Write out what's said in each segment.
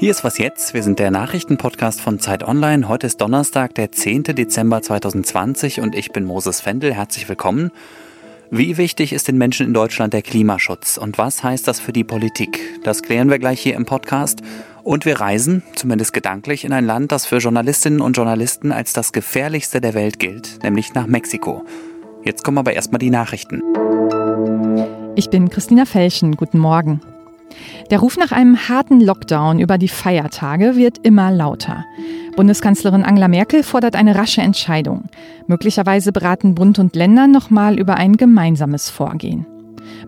Hier ist was jetzt. Wir sind der Nachrichtenpodcast von Zeit Online. Heute ist Donnerstag, der 10. Dezember 2020 und ich bin Moses Fendel. Herzlich willkommen. Wie wichtig ist den Menschen in Deutschland der Klimaschutz und was heißt das für die Politik? Das klären wir gleich hier im Podcast. Und wir reisen, zumindest gedanklich, in ein Land, das für Journalistinnen und Journalisten als das gefährlichste der Welt gilt, nämlich nach Mexiko. Jetzt kommen aber erstmal die Nachrichten. Ich bin Christina Felschen. Guten Morgen. Der Ruf nach einem harten Lockdown über die Feiertage wird immer lauter. Bundeskanzlerin Angela Merkel fordert eine rasche Entscheidung. Möglicherweise beraten Bund und Länder nochmal über ein gemeinsames Vorgehen.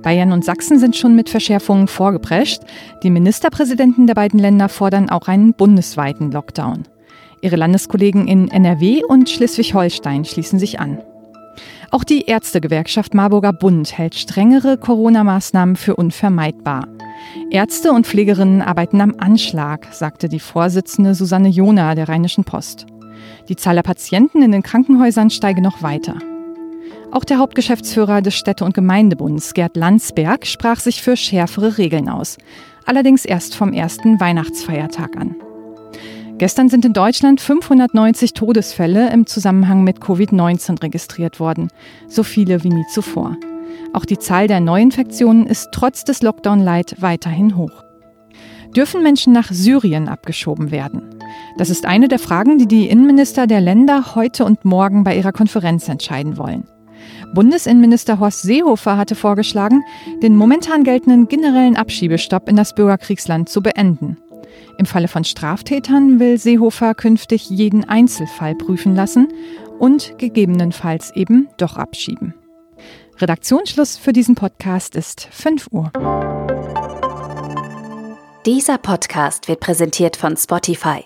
Bayern und Sachsen sind schon mit Verschärfungen vorgeprescht. Die Ministerpräsidenten der beiden Länder fordern auch einen bundesweiten Lockdown. Ihre Landeskollegen in NRW und Schleswig-Holstein schließen sich an. Auch die Ärztegewerkschaft Marburger Bund hält strengere Corona-Maßnahmen für unvermeidbar. Ärzte und Pflegerinnen arbeiten am Anschlag, sagte die Vorsitzende Susanne Jona der Rheinischen Post. Die Zahl der Patienten in den Krankenhäusern steige noch weiter. Auch der Hauptgeschäftsführer des Städte- und Gemeindebunds, Gerd Landsberg, sprach sich für schärfere Regeln aus. Allerdings erst vom ersten Weihnachtsfeiertag an. Gestern sind in Deutschland 590 Todesfälle im Zusammenhang mit Covid-19 registriert worden. So viele wie nie zuvor. Auch die Zahl der Neuinfektionen ist trotz des Lockdown-Light weiterhin hoch. Dürfen Menschen nach Syrien abgeschoben werden? Das ist eine der Fragen, die die Innenminister der Länder heute und morgen bei ihrer Konferenz entscheiden wollen. Bundesinnenminister Horst Seehofer hatte vorgeschlagen, den momentan geltenden generellen Abschiebestopp in das Bürgerkriegsland zu beenden. Im Falle von Straftätern will Seehofer künftig jeden Einzelfall prüfen lassen und gegebenenfalls eben doch abschieben. Redaktionsschluss für diesen Podcast ist 5 Uhr. Dieser Podcast wird präsentiert von Spotify.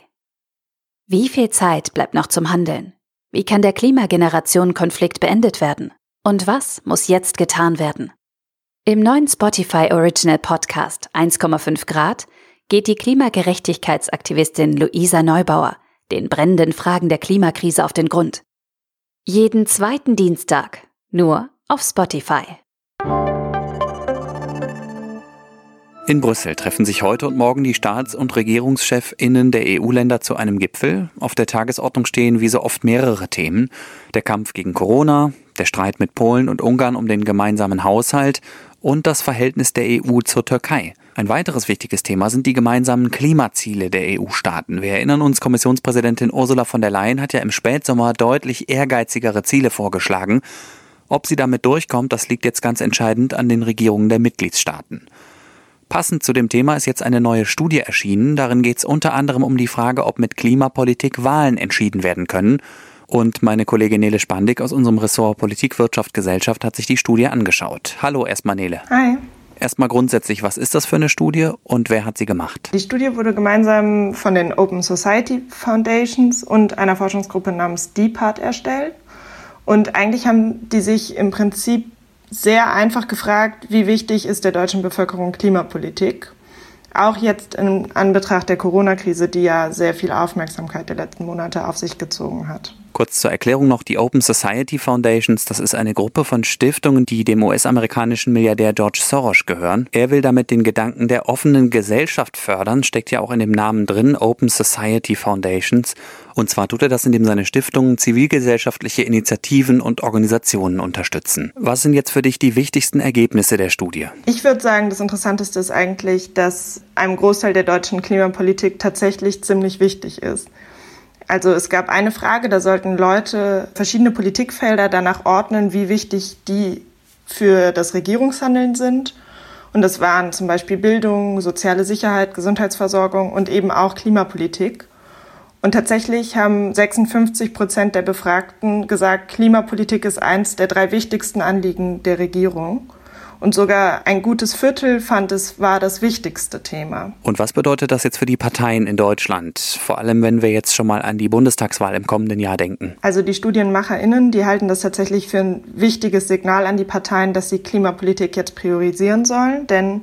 Wie viel Zeit bleibt noch zum Handeln? Wie kann der Klimageneration-Konflikt beendet werden? Und was muss jetzt getan werden? Im neuen Spotify Original Podcast 1,5 Grad geht die Klimagerechtigkeitsaktivistin Luisa Neubauer den brennenden Fragen der Klimakrise auf den Grund. Jeden zweiten Dienstag, nur auf Spotify. In Brüssel treffen sich heute und morgen die Staats- und Regierungschefinnen der EU-Länder zu einem Gipfel. Auf der Tagesordnung stehen wie so oft mehrere Themen. Der Kampf gegen Corona, der Streit mit Polen und Ungarn um den gemeinsamen Haushalt und das Verhältnis der EU zur Türkei. Ein weiteres wichtiges Thema sind die gemeinsamen Klimaziele der EU-Staaten. Wir erinnern uns, Kommissionspräsidentin Ursula von der Leyen hat ja im Spätsommer deutlich ehrgeizigere Ziele vorgeschlagen. Ob sie damit durchkommt, das liegt jetzt ganz entscheidend an den Regierungen der Mitgliedstaaten. Passend zu dem Thema ist jetzt eine neue Studie erschienen. Darin geht es unter anderem um die Frage, ob mit Klimapolitik Wahlen entschieden werden können. Und meine Kollegin Nele Spandig aus unserem Ressort Politik, Wirtschaft, Gesellschaft hat sich die Studie angeschaut. Hallo erstmal Nele. Hi. Erstmal grundsätzlich, was ist das für eine Studie und wer hat sie gemacht? Die Studie wurde gemeinsam von den Open Society Foundations und einer Forschungsgruppe namens DPART erstellt. Und eigentlich haben die sich im Prinzip sehr einfach gefragt, wie wichtig ist der deutschen Bevölkerung Klimapolitik? Auch jetzt in Anbetracht der Corona-Krise, die ja sehr viel Aufmerksamkeit der letzten Monate auf sich gezogen hat. Kurz zur Erklärung noch die Open Society Foundations. Das ist eine Gruppe von Stiftungen, die dem US-amerikanischen Milliardär George Soros gehören. Er will damit den Gedanken der offenen Gesellschaft fördern, steckt ja auch in dem Namen drin, Open Society Foundations. Und zwar tut er das, indem seine Stiftungen zivilgesellschaftliche Initiativen und Organisationen unterstützen. Was sind jetzt für dich die wichtigsten Ergebnisse der Studie? Ich würde sagen, das Interessanteste ist eigentlich, dass einem Großteil der deutschen Klimapolitik tatsächlich ziemlich wichtig ist. Also es gab eine Frage, da sollten Leute verschiedene Politikfelder danach ordnen, wie wichtig die für das Regierungshandeln sind. Und das waren zum Beispiel Bildung, soziale Sicherheit, Gesundheitsversorgung und eben auch Klimapolitik. Und tatsächlich haben 56 Prozent der Befragten gesagt, Klimapolitik ist eins der drei wichtigsten Anliegen der Regierung. Und sogar ein gutes Viertel fand es war das wichtigste Thema. Und was bedeutet das jetzt für die Parteien in Deutschland? Vor allem, wenn wir jetzt schon mal an die Bundestagswahl im kommenden Jahr denken. Also die StudienmacherInnen, die halten das tatsächlich für ein wichtiges Signal an die Parteien, dass sie Klimapolitik jetzt priorisieren sollen. Denn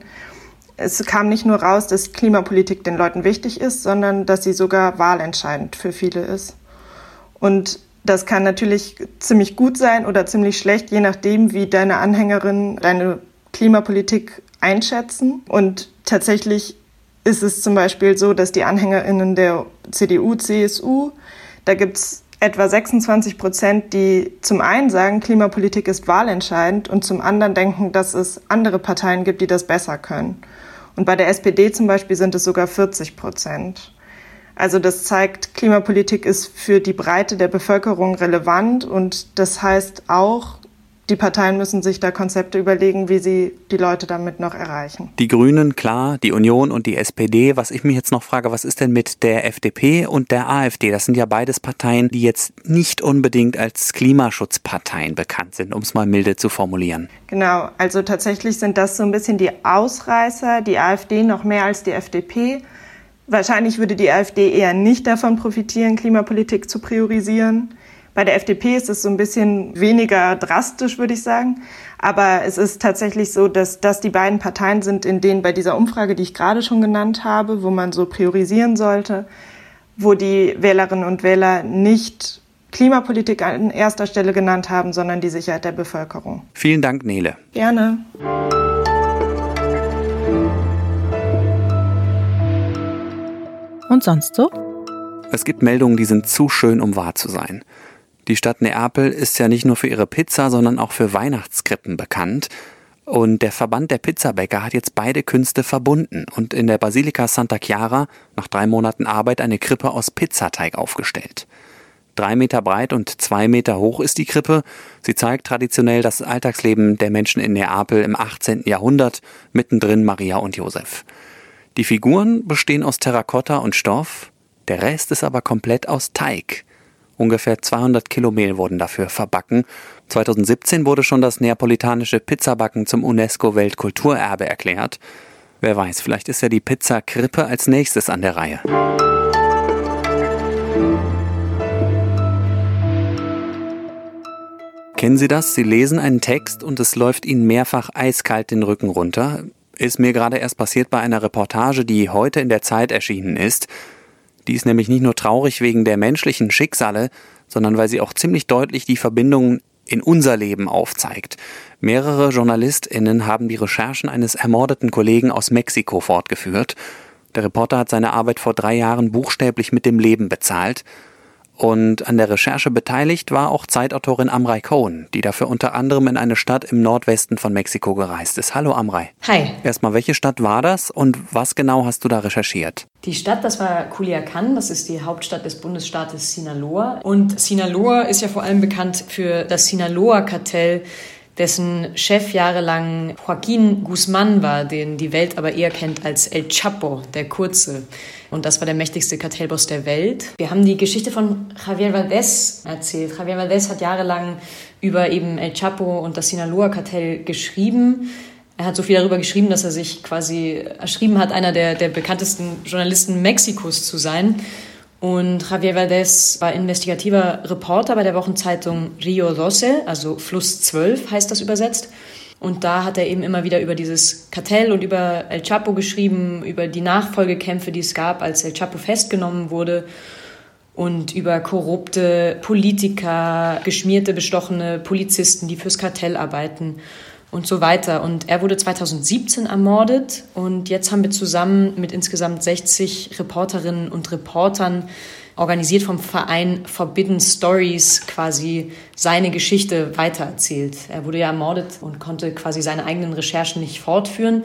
es kam nicht nur raus, dass Klimapolitik den Leuten wichtig ist, sondern dass sie sogar wahlentscheidend für viele ist. Und Das kann natürlich ziemlich gut sein oder ziemlich schlecht, je nachdem, wie deine Anhängerinnen deine Klimapolitik einschätzen. Und tatsächlich ist es zum Beispiel so, dass die Anhängerinnen der CDU, CSU, da gibt es etwa 26 Prozent, die zum einen sagen, Klimapolitik ist wahlentscheidend und zum anderen denken, dass es andere Parteien gibt, die das besser können. Und bei der SPD zum Beispiel sind es sogar 40 Prozent. Also das zeigt, Klimapolitik ist für die Breite der Bevölkerung relevant und das heißt auch, die Parteien müssen sich da Konzepte überlegen, wie sie die Leute damit noch erreichen. Die Grünen, klar, die Union und die SPD. Was ich mich jetzt noch frage, was ist denn mit der FDP und der AfD? Das sind ja beides Parteien, die jetzt nicht unbedingt als Klimaschutzparteien bekannt sind, um es mal milde zu formulieren. Genau, also tatsächlich sind das so ein bisschen die Ausreißer, die AfD noch mehr als die FDP. Wahrscheinlich würde die AfD eher nicht davon profitieren, Klimapolitik zu priorisieren. Bei der FDP ist es so ein bisschen weniger drastisch, würde ich sagen. Aber es ist tatsächlich so, dass das die beiden Parteien sind, in denen bei dieser Umfrage, die ich gerade schon genannt habe, wo man so priorisieren sollte, wo die Wählerinnen und Wähler nicht Klimapolitik an erster Stelle genannt haben, sondern die Sicherheit der Bevölkerung. Vielen Dank, Nele. Gerne. Und sonst so? Es gibt Meldungen, die sind zu schön, um wahr zu sein. Die Stadt Neapel ist ja nicht nur für ihre Pizza, sondern auch für Weihnachtskrippen bekannt. Und der Verband der Pizzabäcker hat jetzt beide Künste verbunden und in der Basilika Santa Chiara nach drei Monaten Arbeit eine Krippe aus Pizzateig aufgestellt. Drei Meter breit und zwei Meter hoch ist die Krippe. Sie zeigt traditionell das Alltagsleben der Menschen in Neapel im 18. Jahrhundert, mittendrin Maria und Josef. Die Figuren bestehen aus Terrakotta und Stoff, der Rest ist aber komplett aus Teig. Ungefähr 200 Kilo Mehl wurden dafür verbacken. 2017 wurde schon das neapolitanische Pizzabacken zum UNESCO-Weltkulturerbe erklärt. Wer weiß, vielleicht ist ja die Pizza Krippe als nächstes an der Reihe. Kennen Sie das? Sie lesen einen Text und es läuft Ihnen mehrfach eiskalt den Rücken runter. Ist mir gerade erst passiert bei einer Reportage, die heute in der Zeit erschienen ist. Die ist nämlich nicht nur traurig wegen der menschlichen Schicksale, sondern weil sie auch ziemlich deutlich die Verbindungen in unser Leben aufzeigt. Mehrere JournalistInnen haben die Recherchen eines ermordeten Kollegen aus Mexiko fortgeführt. Der Reporter hat seine Arbeit vor drei Jahren buchstäblich mit dem Leben bezahlt und an der Recherche beteiligt war auch Zeitautorin Amrei Cohen, die dafür unter anderem in eine Stadt im Nordwesten von Mexiko gereist ist. Hallo Amrei. Hi. Erstmal, welche Stadt war das und was genau hast du da recherchiert? Die Stadt, das war Culiacan, das ist die Hauptstadt des Bundesstaates Sinaloa. Und Sinaloa ist ja vor allem bekannt für das Sinaloa-Kartell, dessen Chef jahrelang Joaquin Guzman war, den die Welt aber eher kennt als El Chapo, der Kurze. Und das war der mächtigste Kartellboss der Welt. Wir haben die Geschichte von Javier Valdez erzählt. Javier Valdez hat jahrelang über eben El Chapo und das Sinaloa-Kartell geschrieben. Er hat so viel darüber geschrieben, dass er sich quasi erschrieben hat, einer der, der bekanntesten Journalisten Mexikos zu sein. Und Javier Valdez war investigativer Reporter bei der Wochenzeitung Rio Doce, also Fluss 12 heißt das übersetzt. Und da hat er eben immer wieder über dieses Kartell und über El Chapo geschrieben, über die Nachfolgekämpfe, die es gab, als El Chapo festgenommen wurde und über korrupte Politiker, geschmierte, bestochene Polizisten, die fürs Kartell arbeiten und so weiter. Und er wurde 2017 ermordet und jetzt haben wir zusammen mit insgesamt 60 Reporterinnen und Reportern organisiert vom Verein Forbidden Stories quasi seine Geschichte weitererzählt. Er wurde ja ermordet und konnte quasi seine eigenen Recherchen nicht fortführen.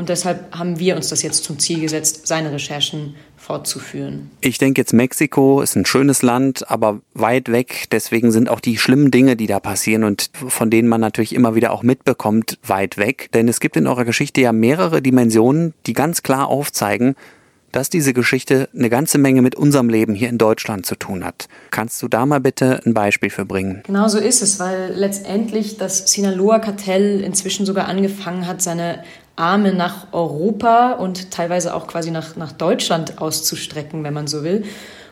Und deshalb haben wir uns das jetzt zum Ziel gesetzt, seine Recherchen fortzuführen. Ich denke jetzt, Mexiko ist ein schönes Land, aber weit weg. Deswegen sind auch die schlimmen Dinge, die da passieren und von denen man natürlich immer wieder auch mitbekommt, weit weg. Denn es gibt in eurer Geschichte ja mehrere Dimensionen, die ganz klar aufzeigen, dass diese Geschichte eine ganze Menge mit unserem Leben hier in Deutschland zu tun hat. Kannst du da mal bitte ein Beispiel für bringen? Genau so ist es, weil letztendlich das Sinaloa-Kartell inzwischen sogar angefangen hat, seine Arme nach Europa und teilweise auch quasi nach, nach Deutschland auszustrecken, wenn man so will.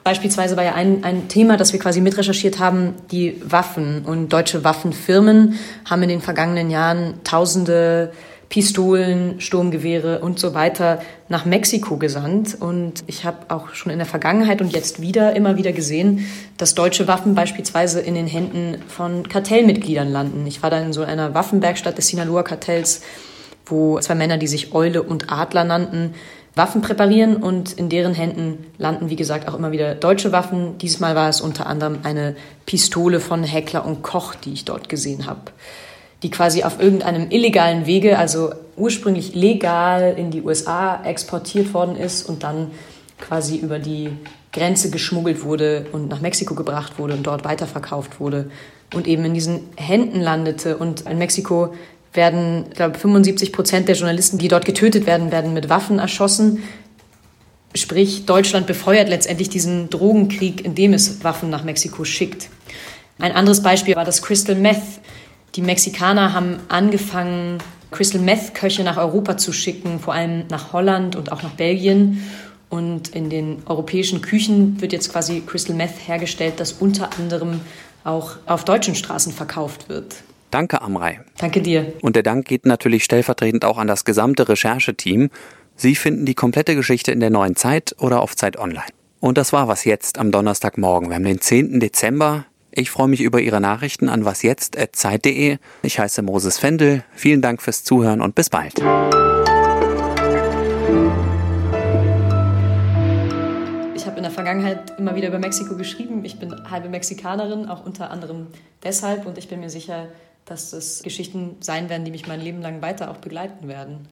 Beispielsweise war ja ein, ein Thema, das wir quasi mitrecherchiert haben, die Waffen. Und deutsche Waffenfirmen haben in den vergangenen Jahren tausende Pistolen, Sturmgewehre und so weiter nach Mexiko gesandt. Und ich habe auch schon in der Vergangenheit und jetzt wieder immer wieder gesehen, dass deutsche Waffen beispielsweise in den Händen von Kartellmitgliedern landen. Ich war da in so einer Waffenwerkstatt des Sinaloa-Kartells, wo zwei Männer, die sich Eule und Adler nannten, Waffen präparieren und in deren Händen landen, wie gesagt, auch immer wieder deutsche Waffen. Diesmal war es unter anderem eine Pistole von Heckler und Koch, die ich dort gesehen habe die quasi auf irgendeinem illegalen Wege, also ursprünglich legal in die USA exportiert worden ist und dann quasi über die Grenze geschmuggelt wurde und nach Mexiko gebracht wurde und dort weiterverkauft wurde und eben in diesen Händen landete. Und in Mexiko werden, ich glaube, 75 Prozent der Journalisten, die dort getötet werden, werden mit Waffen erschossen. Sprich, Deutschland befeuert letztendlich diesen Drogenkrieg, indem es Waffen nach Mexiko schickt. Ein anderes Beispiel war das Crystal Meth, die Mexikaner haben angefangen, Crystal Meth Köche nach Europa zu schicken, vor allem nach Holland und auch nach Belgien. Und in den europäischen Küchen wird jetzt quasi Crystal Meth hergestellt, das unter anderem auch auf deutschen Straßen verkauft wird. Danke, Amrei. Danke dir. Und der Dank geht natürlich stellvertretend auch an das gesamte Rechercheteam. Sie finden die komplette Geschichte in der neuen Zeit oder auf Zeit Online. Und das war was jetzt am Donnerstagmorgen. Wir haben den 10. Dezember. Ich freue mich über Ihre Nachrichten an wasjetzt.zeit.de. Ich heiße Moses Fendel. Vielen Dank fürs Zuhören und bis bald. Ich habe in der Vergangenheit immer wieder über Mexiko geschrieben. Ich bin halbe Mexikanerin, auch unter anderem deshalb. Und ich bin mir sicher, dass es Geschichten sein werden, die mich mein Leben lang weiter auch begleiten werden.